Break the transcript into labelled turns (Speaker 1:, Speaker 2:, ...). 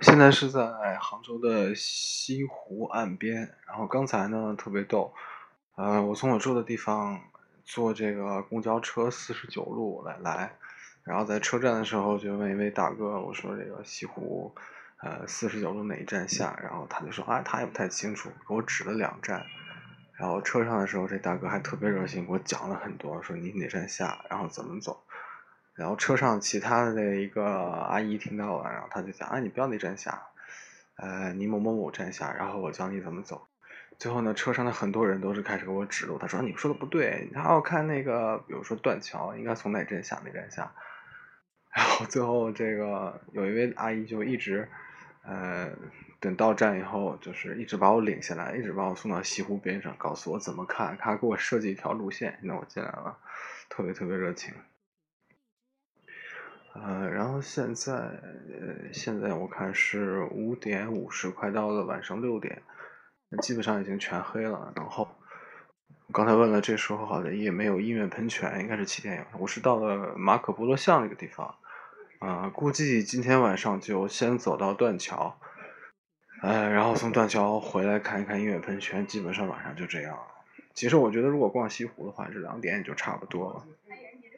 Speaker 1: 现在是在杭州的西湖岸边，然后刚才呢特别逗，呃，我从我住的地方坐这个公交车四十九路来来，然后在车站的时候就问一位大哥，我说这个西湖，呃，四十九路哪一站下？然后他就说啊，他也不太清楚，给我指了两站。然后车上的时候，这大哥还特别热心，给我讲了很多，说你哪站下，然后怎么走。然后车上其他的那一个阿姨听到了，然后她就讲：“啊，你不要那站下，呃，你某某某站下，然后我教你怎么走。”最后呢，车上的很多人都是开始给我指路，他说：“你说的不对，你要看那个，比如说断桥，应该从哪站下哪站下。”然后最后这个有一位阿姨就一直，呃，等到站以后，就是一直把我领下来，一直把我送到西湖边上，告诉我怎么看，他给我设计一条路线，那我进来了，特别特别热情。呃，然后现在，呃，现在我看是五点五十，快到了晚上六点，基本上已经全黑了。然后刚才问了，这时候好像也没有音乐喷泉，应该是七点有。我是到了马可波罗巷那个地方，啊，估计今天晚上就先走到断桥，呃，然后从断桥回来看一看音乐喷泉，基本上晚上就这样了。其实我觉得，如果逛西湖的话，这两点也就差不多了。